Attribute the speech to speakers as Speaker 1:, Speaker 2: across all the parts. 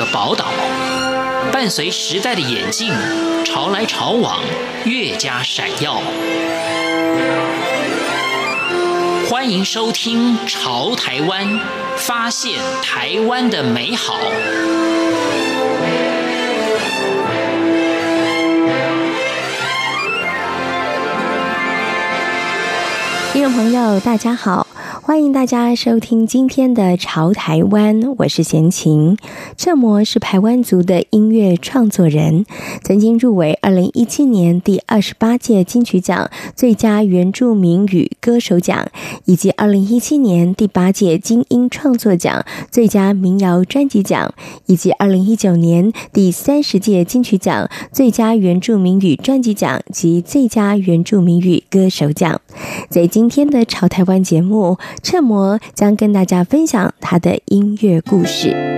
Speaker 1: 个宝岛，伴随时代的演进，潮来潮往，越加闪耀。欢迎收听《潮台湾》，发现台湾的美好。
Speaker 2: 听众朋友，大家好。欢迎大家收听今天的《潮台湾》，我是贤琴。彻摩是排湾族的音乐创作人，曾经入围二零一七年第二十八届金曲奖最佳原住民语歌手奖，以及二零一七年第八届金音创作奖最佳民谣专辑奖，以及二零一九年第三十届金曲奖最佳原住民语专辑奖及最佳原住民语歌手奖。在今天的《潮台湾》节目。彻摩将跟大家分享他的音乐故事。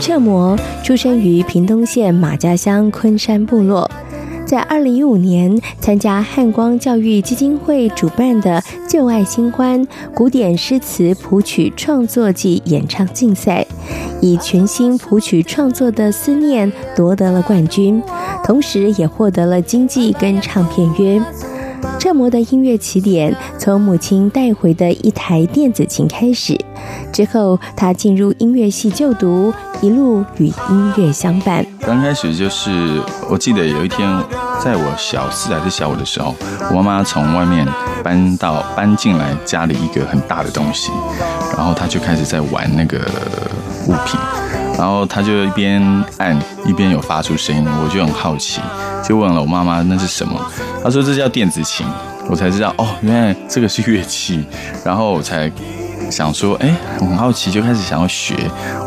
Speaker 2: 彻摩出生于屏东县马家乡昆山部落，在二零一五年参加汉光教育基金会主办的“旧爱新欢”古典诗词谱曲创作暨演唱竞赛。以全新谱曲创作的《思念》夺得了冠军，同时也获得了经纪跟唱片约。这模的音乐起点从母亲带回的一台电子琴开始，之后他进入音乐系就读，一路与音乐相伴。
Speaker 3: 刚开始就是，我记得有一天，在我小四还是小五的时候，我妈妈从外面搬到搬进来家里一个很大的东西，然后她就开始在玩那个。物品，然后他就一边按一边有发出声音，我就很好奇，就问了我妈妈那是什么？她说这叫电子琴，我才知道哦，原来这个是乐器，然后我才想说，哎，很好奇，就开始想要学，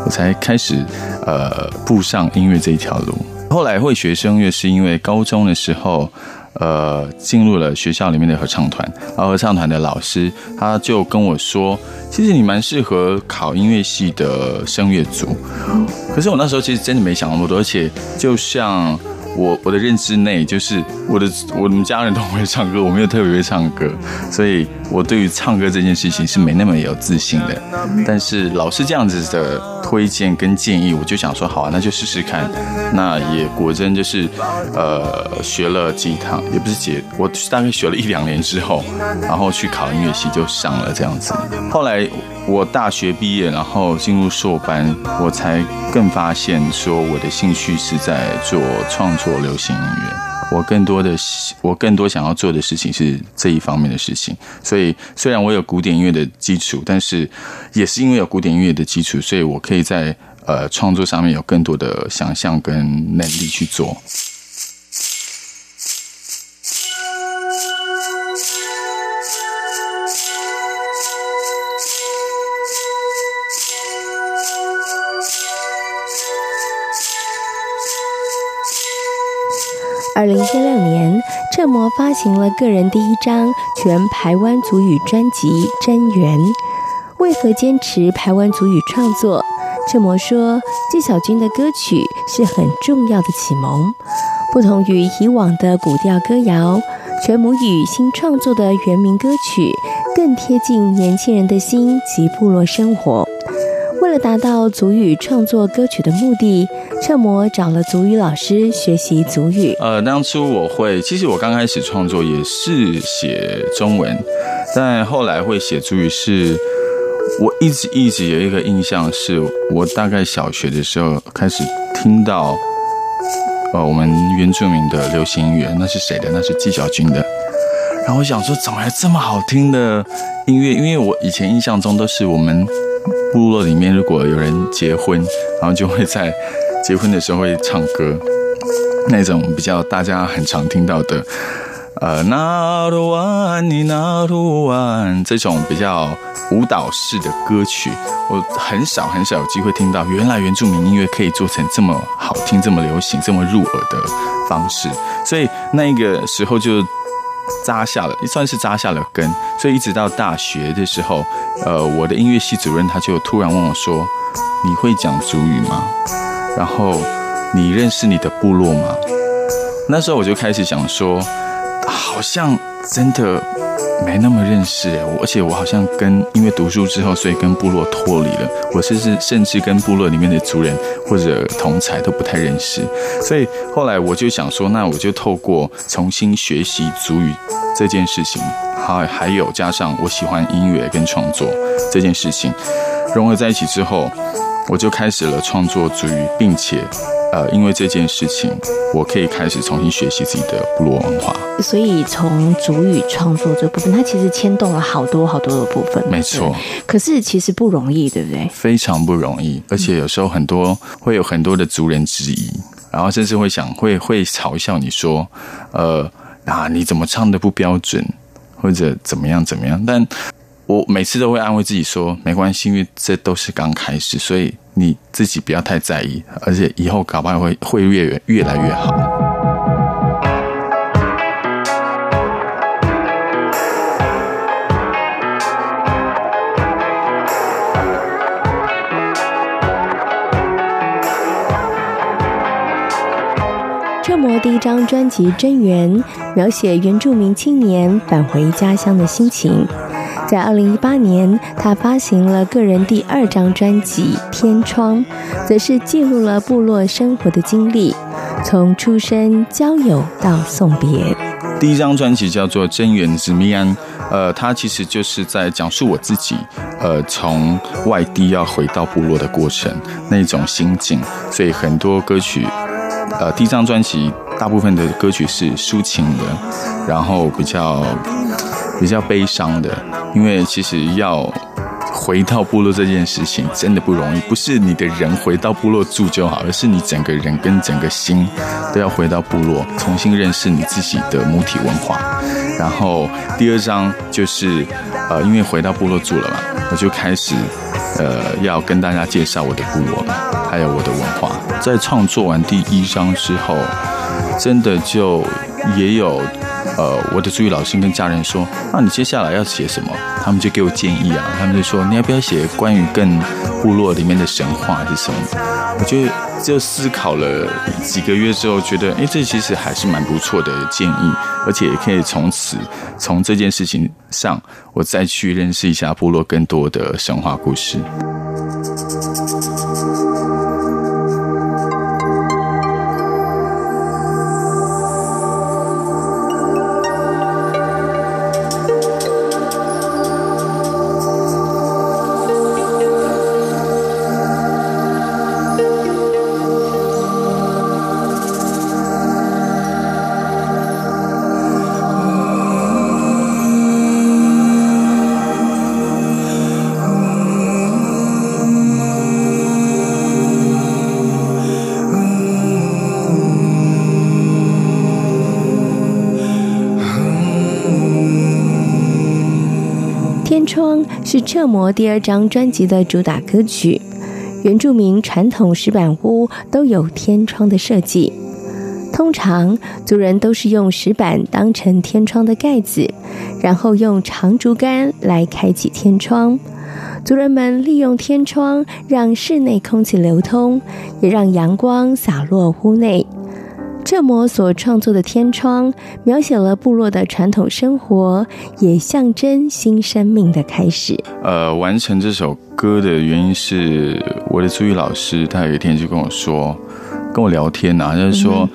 Speaker 3: 我才开始呃步上音乐这一条路。后来会学声乐是因为高中的时候。呃，进入了学校里面的合唱团，然后合唱团的老师他就跟我说，其实你蛮适合考音乐系的声乐组。可是我那时候其实真的没想那么多，而且就像。我我的认知内就是我的我们家人都会唱歌，我没有特别会唱歌，所以我对于唱歌这件事情是没那么有自信的。但是老师这样子的推荐跟建议，我就想说好啊，那就试试看。那也果真就是呃学了几堂，也不是几，我大概学了一两年之后，然后去考音乐系就上了这样子。后来。我大学毕业，然后进入硕班，我才更发现说我的兴趣是在做创作流行音乐。我更多的，我更多想要做的事情是这一方面的事情。所以，虽然我有古典音乐的基础，但是也是因为有古典音乐的基础，所以我可以在呃创作上面有更多的想象跟能力去做。
Speaker 2: 二零一六年，彻摩发行了个人第一张全排湾族语专辑《真源》。为何坚持排湾族语创作？彻摩说，纪晓君的歌曲是很重要的启蒙。不同于以往的古调歌谣，全母语新创作的原民歌曲更贴近年轻人的心及部落生活。为了达到族语创作歌曲的目的，彻摩找了族语老师学习族语。
Speaker 3: 呃，当初我会，其实我刚开始创作也是写中文，但后来会写族语是，我一直一直有一个印象，是我大概小学的时候开始听到，呃，我们原住民的流行音乐，那是谁的？那是纪晓君的。然后我想说，怎么还这么好听的音乐？因为我以前印象中都是我们。部落里面，如果有人结婚，然后就会在结婚的时候会唱歌，那种比较大家很常听到的，呃，那罗哇湾你那路湾这种比较舞蹈式的歌曲，我很少很少有机会听到。原来原住民音乐可以做成这么好听、这么流行、这么入耳的方式，所以那个时候就扎下了，也算是扎下了根。所以一直到大学的时候，呃，我的音乐系主任他就突然问我说：“你会讲族语吗？然后你认识你的部落吗？”那时候我就开始想说，好像真的。没那么认识哎，而且我好像跟因为读书之后，所以跟部落脱离了。我甚至甚至跟部落里面的族人或者同才都不太认识。所以后来我就想说，那我就透过重新学习族语这件事情，还还有加上我喜欢音乐跟创作这件事情融合在一起之后，我就开始了创作族语，并且。呃，因为这件事情，我可以开始重新学习自己的部落文化。
Speaker 2: 所以从族语创作这部分，它其实牵动了好多好多的部分。
Speaker 3: 没错，
Speaker 2: 可是其实不容易，对不对？
Speaker 3: 非常不容易，而且有时候很多会有很多的族人质疑，然后甚至会想会会嘲笑你说，呃，啊，你怎么唱的不标准，或者怎么样怎么样？但我每次都会安慰自己说，没关系，因为这都是刚开始，所以你自己不要太在意，而且以后搞不好会会越越来越好。
Speaker 2: 彻摩第一张专辑《真源》，描写原住民青年返回家乡的心情。在二零一八年，他发行了个人第二张专辑《天窗》，则是记录了部落生活的经历，从出生、交友到送别。
Speaker 3: 第一张专辑叫做《真源之密安》，呃，它其实就是在讲述我自己，呃，从外地要回到部落的过程那种心境。所以很多歌曲，呃，第一张专辑大部分的歌曲是抒情的，然后比较比较悲伤的。因为其实要回到部落这件事情真的不容易，不是你的人回到部落住就好，而是你整个人跟整个心都要回到部落，重新认识你自己的母体文化。然后第二章就是呃，因为回到部落住了嘛，我就开始呃要跟大家介绍我的部落，还有我的文化。在创作完第一章之后，真的就也有。呃，我的助理老师跟家人说：“那你接下来要写什么？”他们就给我建议啊，他们就说：“你要不要写关于更部落里面的神话还是什么？”我就就思考了几个月之后，觉得，哎，这其实还是蛮不错的建议，而且也可以从此从这件事情上，我再去认识一下部落更多的神话故事。
Speaker 2: 是彻摩第二张专辑的主打歌曲。原住民传统石板屋都有天窗的设计，通常族人都是用石板当成天窗的盖子，然后用长竹竿来开启天窗。族人们利用天窗让室内空气流通，也让阳光洒落屋内。彻摩所创作的天窗，描写了部落的传统生活，也象征新生命的开始。
Speaker 3: 呃，完成这首歌的原因是我的族语老师，他有一天就跟我说，跟我聊天啊，就是说，嗯、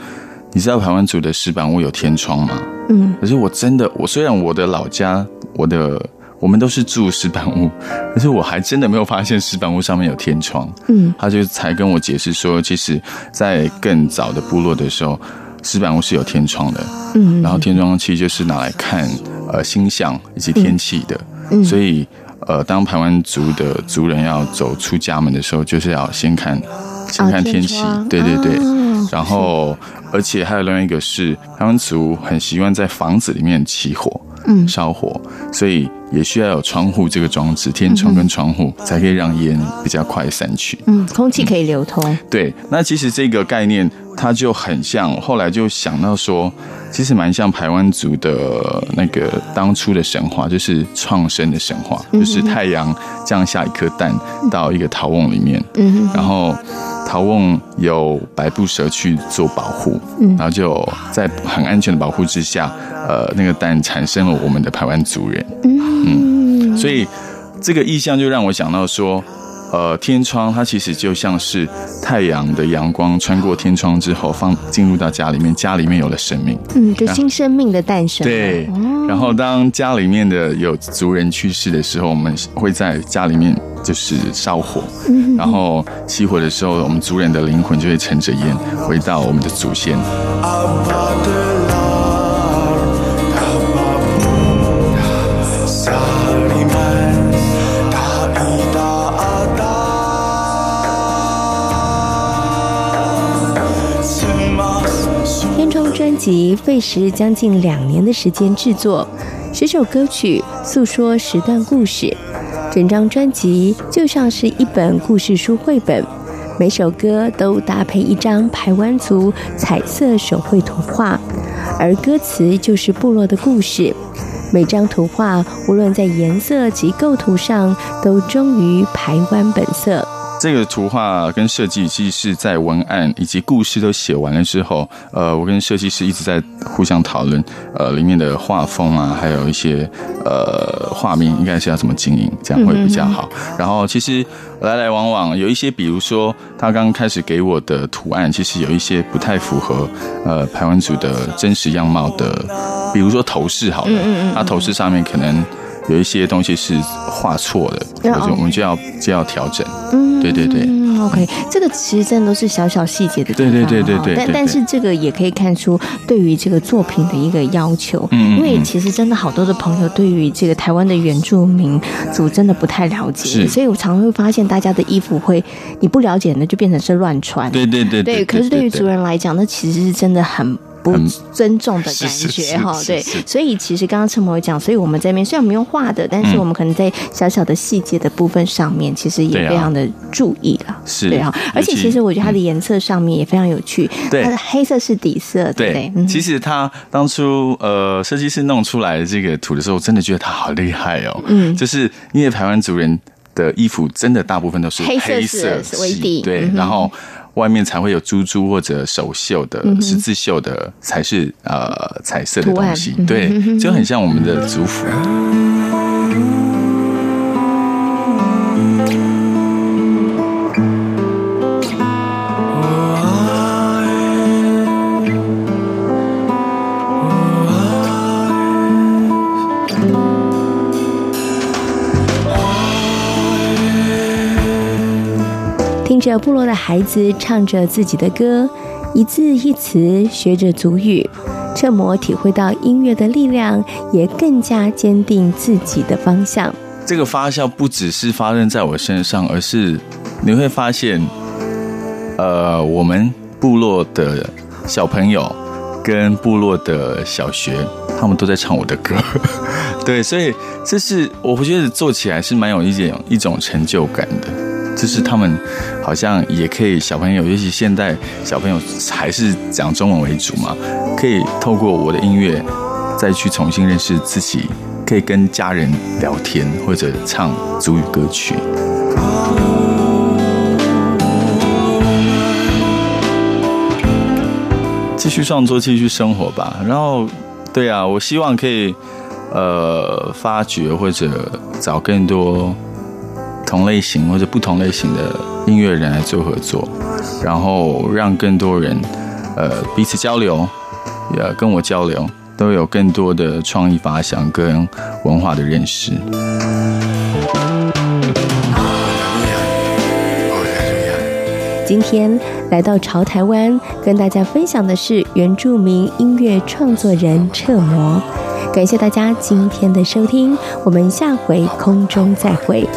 Speaker 3: 你知道台湾族的石板屋有天窗吗？嗯，可是我真的，我虽然我的老家，我的。我们都是住石板屋，可是我还真的没有发现石板屋上面有天窗。嗯，他就才跟我解释说，其实，在更早的部落的时候，石板屋是有天窗的。嗯，然后天窗其实就是拿来看呃星象以及天气的。嗯，所以呃，当排湾族的族人要走出家门的时候，就是要先看先看天气。哦，对对对。哦，然后，而且还有另外一个是排湾族很习惯在房子里面起火。
Speaker 2: 嗯，
Speaker 3: 烧火，所以也需要有窗户这个装置，天窗跟窗户才可以让烟比较快散去。
Speaker 2: 嗯，空气可以流通。
Speaker 3: 嗯。对，那其实这个概念它就很像，后来就想到说，其实蛮像台湾族的那个当初的神话，就是创生的神话，就是太阳降下一颗蛋到一个陶瓮里面，嗯，然后。陶瓮有白布蛇去做保护，然后就在很安全的保护之下，呃，那个蛋产生了我们的台湾族人，嗯，所以这个意象就让我想到说，呃，天窗它其实就像是太阳的阳光穿过天窗之后放进入到家里面，家里面有了生命，
Speaker 2: 嗯，就新生命的诞生，
Speaker 3: 对，然后当家里面的有族人去世的时候，我们会在家里面。就是烧火，然后起火的时候，我们族人的灵魂就会乘着烟回到我们的祖先。
Speaker 2: 天窗专辑费时将近两年的时间制作，十首歌曲诉说十段故事。整张专辑就像是一本故事书绘本，每首歌都搭配一张排湾族彩色手绘图画，而歌词就是部落的故事。每张图画无论在颜色及构图上，都忠于排湾本色。
Speaker 3: 这个图画跟设计其实是在文案以及故事都写完了之后，呃，我跟设计师一直在互相讨论，呃，里面的画风啊，还有一些呃画面应该是要怎么经营，这样会比较好。然后其实来来往往有一些，比如说他刚刚开始给我的图案，其实有一些不太符合呃排湾族的真实样貌的，比如说头饰，好了，他头饰上面可能。有一些东西是画错的，或者我们就要就要调整。嗯，对对对。
Speaker 2: 嗯，OK，这个其实真的都是小小细节的地方。
Speaker 3: 对对对对对。
Speaker 2: 但但是这个也可以看出对于这个作品的一个要求。嗯。因为其实真的好多的朋友对于这个台湾的原住民族真的不太了解，是。所以我常常会发现大家的衣服会你不了解，那就变成是乱穿。
Speaker 3: 对对对对。
Speaker 2: 对，可是对于族人来讲，那其实是真的很。不尊重的感觉哈，对，所以其实刚刚车模讲，所以我们这边虽然我们用画的，但是我们可能在小小的细节的部分上面，其实也非常的注意了，
Speaker 3: 是，
Speaker 2: 对哈。而且其实我觉得它的颜色上面也非常有趣，对，它的黑色是底色，对。
Speaker 3: 其实它当初呃设计师弄出来这个图的时候，真的觉得它好厉害哦，嗯，就是因为台湾族人的衣服真的大部分都是黑色为底，对，然后。外面才会有珠珠或者手绣的十字绣的，才是呃彩色的东西，对，就很像我们的族服。
Speaker 2: 着部落的孩子唱着自己的歌，一字一词学着族语，彻摩体会到音乐的力量，也更加坚定自己的方向。
Speaker 3: 这个发酵不只是发生在我身上，而是你会发现，呃，我们部落的小朋友跟部落的小学，他们都在唱我的歌。对，所以这是我觉得做起来是蛮有一点一种成就感的。就是他们好像也可以，小朋友，尤其现在小朋友还是讲中文为主嘛，可以透过我的音乐再去重新认识自己，可以跟家人聊天或者唱族语歌曲，继续创作，继续生活吧。然后，对啊，我希望可以呃发掘或者找更多。同类型或者不同类型的音乐人来做合作，然后让更多人呃彼此交流，也跟我交流，都有更多的创意发想跟文化的认识。
Speaker 2: 今天来到潮台湾，跟大家分享的是原住民音乐创作人彻魔。感谢大家今天的收听，我们下回空中再会。